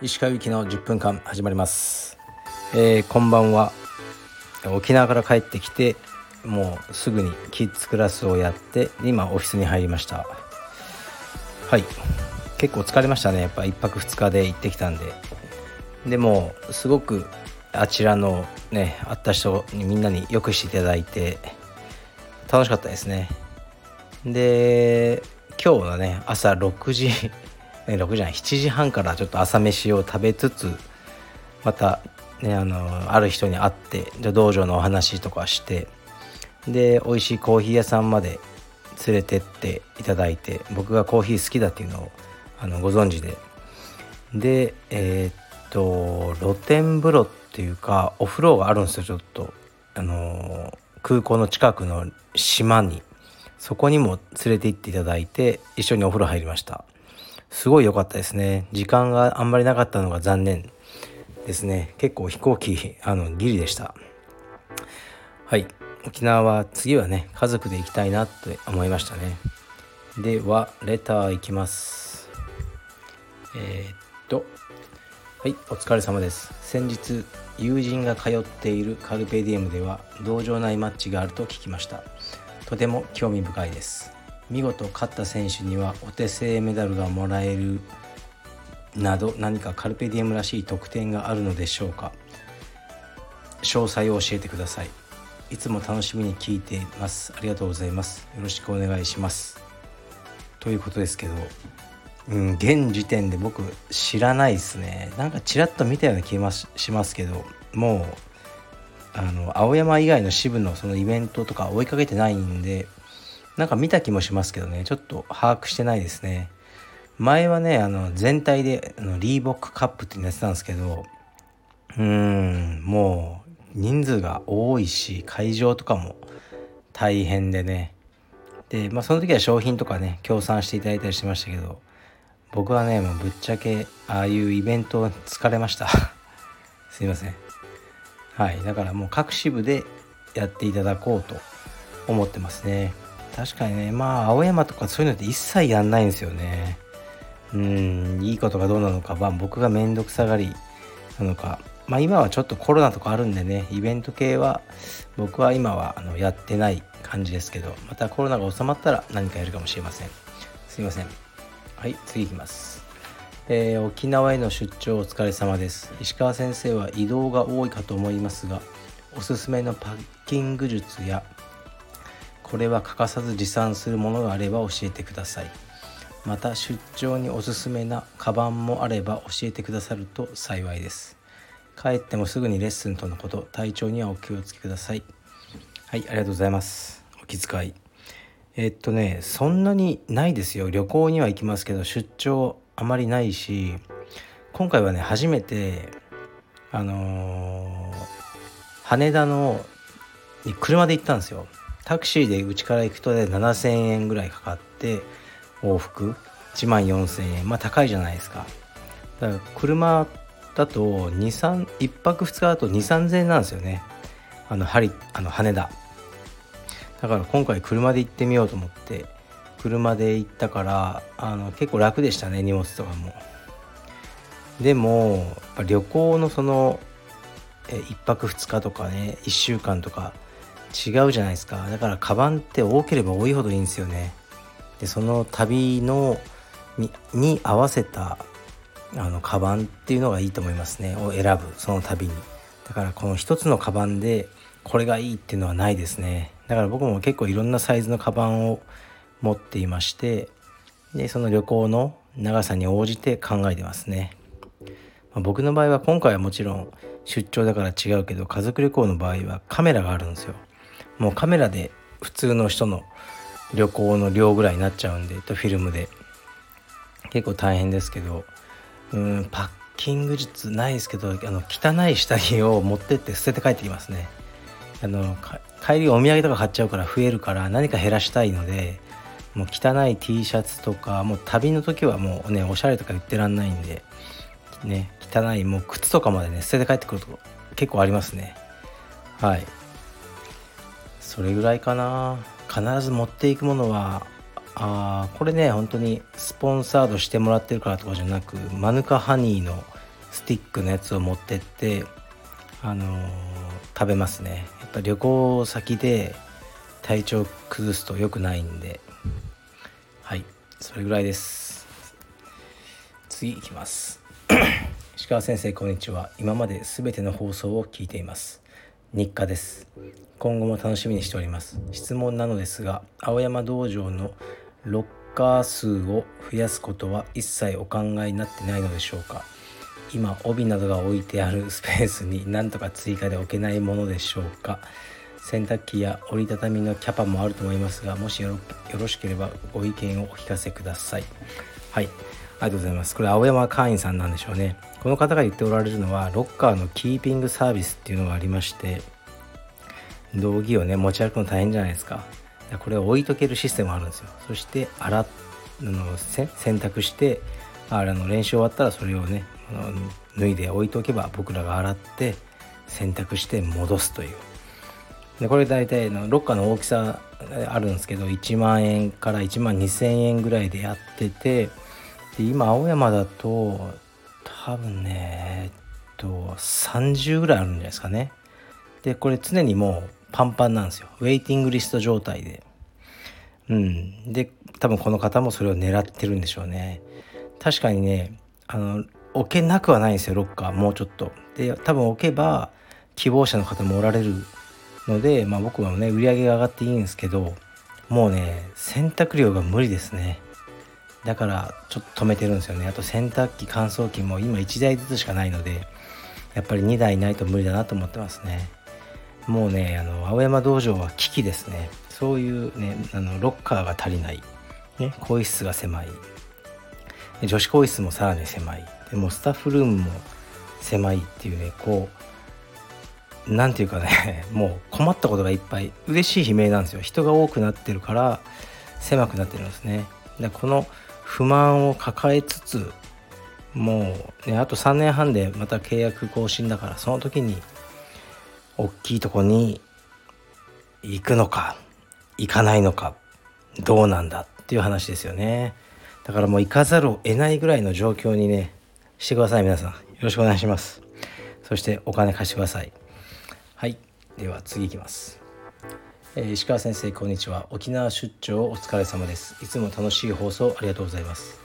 石川由紀の10分間始まります、えーこんばんは。沖縄から帰ってきてもうすぐにキッズクラスをやって今オフィスに入りました。はい。結構疲れましたね。やっぱ1泊2日で行ってきたんで。でもすごくあちらのね会った人にみんなによくしていただいて楽しかったですね。で今日のね朝6時 ね6時半7時半からちょっと朝飯を食べつつまたねあのある人に会ってじゃ道場のお話とかしてで美味しいコーヒー屋さんまで連れてっていただいて僕がコーヒー好きだっていうのをあのご存知で。でえーっと露天風呂っていうかお風呂があるんですよちょっと。あの空港の近くの島に。そこにも連れて行っていただいて一緒にお風呂入りました。すごい良かったですね。時間があんまりなかったのが残念ですね。結構飛行機あのギリでした。はい。沖縄は次はね家族で行きたいなって思いましたね。ではレターいきます。えーっと。はいお疲れ様です。先日友人が通っているカルペディエムでは道場内マッチがあると聞きました。とても興味深いです。見事勝った選手にはお手製メダルがもらえるなど何かカルペディエムらしい特典があるのでしょうか。詳細を教えてください。いつも楽しみに聞いています。ありがとうございます。よろしくお願いします。ということですけどうん現時点で僕知らないですね。なんかちらっと見たような気がしますけどもうあの青山以外の支部のそのイベントとか追いかけてないんでなんか見た気もしますけどね。ちょっと把握してないですね。前はねあの全体であのリーボックカップってやってたんですけどうーんもう人数が多いし会場とかも大変でね。でまあその時は商品とかね協賛していただいたりしてましたけど僕はねもうぶっちゃけああいうイベント疲れました。すいません。はいだからもう各支部でやっていただこうと思ってますね。確かにねまあ青山とかそういうのって一切やんないんですよね。うんいいことがどうなのかまあ僕が面倒くさがりなのか。まあ今はちょっとコロナとかあるんでねイベント系は僕は今はあのやってない感じですけどまたコロナが収まったら何かやるかもしれません。すいません。はい次いきます。えー沖縄への出張お疲れ様です。石川先生は移動が多いかと思いますがおすすめのパッキング術やこれは欠かさず持参するものがあれば教えてください。また出張におすすめなカバンもあれば教えてくださると幸いです。帰ってもすぐにレッスンとのこと体調にはお気をつけください。はいありがとうございます。お気遣い。えっとねそんなにないですよ。旅行には行きますけど出張あまりないし今回はね初めてあのー羽田のに車で行ったんですよ。タクシーでうちから行くとね7,000円ぐらいかかって往復。1万4,000円。まあ高いじゃないですか。だから車だと23 1泊2日だと23000円なんですよね。あのあの羽田。だから今回車で行ってみようと思って。車で行ったからあの結構楽でしたね荷物とかも。でもやっぱ旅行のそのえ1泊2日とかね1週間とか違うじゃないですか。だからカバンって多ければ多いほどいいんですよね。でその旅のにに合わせたあのカバンっていうのがいいと思いますね。を選ぶその旅に。だからこの一つのカバンでこれがいいっていうのはないですね。だから僕も結構いろんなサイズのカバンを持っていましてでその旅行の長さに応じて考えてますね、まあ僕の場合は今回はもちろん出張だから違うけど家族旅行の場合はカメラがあるんですよ。もうカメラで普通の人の旅行の量ぐらいになっちゃうんでとフィルムで。結構大変ですけどうんパッキング術ないですけどあの汚い下着を持ってって捨てて帰ってきますね。あの帰りお土産とか買っちゃうから増えるから何か減らしたいのでもう汚い T シャツとかもう旅の時はもうねおしゃれとか言ってらんないんでね汚いもう靴とかまでね捨てて帰ってくるとこ結構ありますね。はい。それぐらいかな。必ず持っていくものはあこれね本当にスポンサードしてもらってるからとかじゃなくマヌカハニーのスティックのやつを持ってってあのー、食べますね。やっぱ旅行先で体調崩すと良くないんで。はいそれぐらいです。次いきます。石川先生こんにちは。今まで全ての放送を聞いています。日課です。今後も楽しみにしております。質問なのですが青山道場のロッカー数を増やすことは一切お考えになってないのでしょうか。今帯などが置いてあるスペースに何とか追加で置けないものでしょうか。洗濯機や折りたたみのキャパもあると思いますがもしよろしければご意見をお聞かせください。はい。ありがとうございます。これ青山会員さんなんでしょうね。この方が言っておられるのはロッカーのキーピングサービスっていうのがありまして道着をね持ち歩くの大変じゃないですか。これを置いとけるシステムあるんですよ。そして洗っの洗濯してあの練習終わったらそれをね脱いで置いておけば僕らが洗って洗濯して戻すという。でこれ大体のロッカーの大きさあるんですけど1万円から1万2,000円ぐらいでやっててで今青山だと多分ねえっと30ぐらいあるんじゃないですかね。でこれ常にもうパンパンなんですよ。ウェイティングリスト状態で。うん。で多分この方もそれを狙ってるんでしょうね。確かにねあの置けなくはないんですよロッカーもうちょっと。で多分置けば希望者の方もおられるので、まあ、僕はね売り上げが上がっていいんですけどもうね洗濯量が無理ですね。だからちょっと止めてるんですよね。あと洗濯機乾燥機も今1台ずつしかないのでやっぱり2台ないと無理だなと思ってますね。もうねあの青山道場は危機ですね。そういうねあのロッカーが足りない、ね、更衣室が狭い。女子更衣室もさらに狭い。でもスタッフルームも狭いっていうねこう何て言うかね もう困ったことがいっぱい嬉しい悲鳴なんですよ。人が多くなってるから狭くなってるんですね。でこの不満を抱えつつもうねあと3年半でまた契約更新だからその時に大きいとこに行くのか行かないのかどうなんだっていう話ですよね。だからもう行かざるを得ないぐらいの状況にねしてください皆さん。よろしくお願いします。そしてお金貸してくださいはい。では次いきます。えー、石川先生こんにちは。沖縄出張お疲れ様です。いつも楽しい放送ありがとうございます。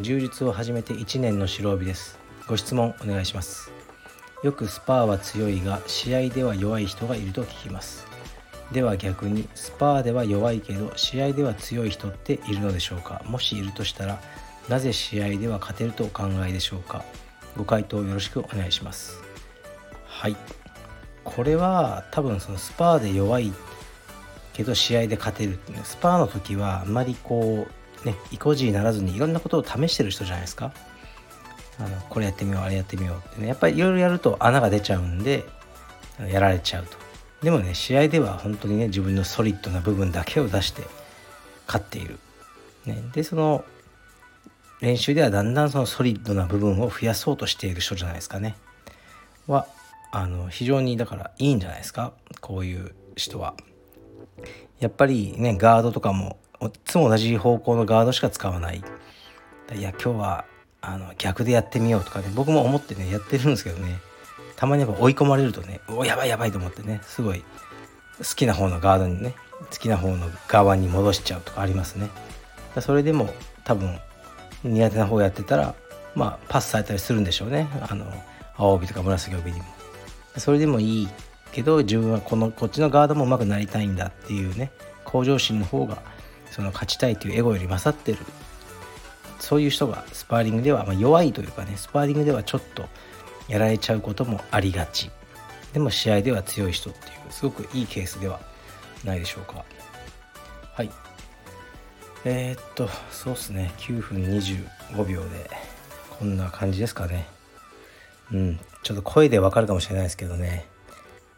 充実を始めて1年の白帯です。ご質問お願いします。よくスパーは強いが試合では弱い人がいると聞きます。では逆にスパーでは弱いけど試合では強い人っているのでしょうか？もしいるとしたらなぜ試合では勝てるとお考えでしょうか？ご回答よろしくお願いします。はい。これは多分そのスパーで弱いけど試合で勝てるっていうスパーの時はあんまりこうね意固地にならずにいろんなことを試してる人じゃないですか。あのこれやってみようあれやってみようってね。やっぱりいろいろやると穴が出ちゃうんでやられちゃうと。でもね試合では本当にね自分のソリッドな部分だけを出して勝っている、ね、でその練習ではだんだんそのソリッドな部分を増やそうとしている人じゃないですかね。はあの非常にだからいいんじゃないですか？こういう人は。やっぱりねガードとかもいつも同じ方向のガードしか使わない。いや今日はあの逆でやってみようとかね僕も思ってねやってるんですけどね。たまにやっぱ追い込まれるとねおやばいやばいと思ってねすごい好きな方のガードにね好きな方の側に戻しちゃうとかありますね。それでも多分苦手な方やってたらまあパスされたりするんでしょうね。あの青帯とか紫帯にも。それでもいいけど自分はこのこっちのガードも上手くなりたいんだっていうね向上心の方がその勝ちたいというエゴより勝ってる。そういう人がスパーリングでは、まあ、弱いというかねスパーリングではちょっとやられちゃうこともありがち。でも試合では強い人っていうすごくいいケースではないでしょうか。はい。えー、っとそうっすね。9分25秒でこんな感じですかね。うん。ちょっと声でわかるかもしれないですけどね。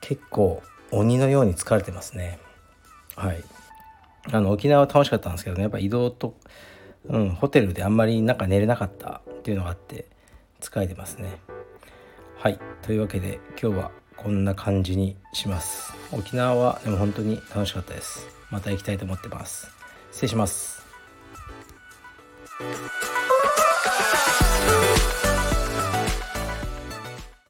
結構鬼のように疲れてますね。はい。あの沖縄は楽しかったんですけどね。やっぱ移動と、うん、ホテルであんまりなんか寝れなかったっていうのがあって疲れてますね。はい。というわけで今日はこんな感じにします。沖縄はでも本当に楽しかったです。また行きたいと思ってます。失礼します。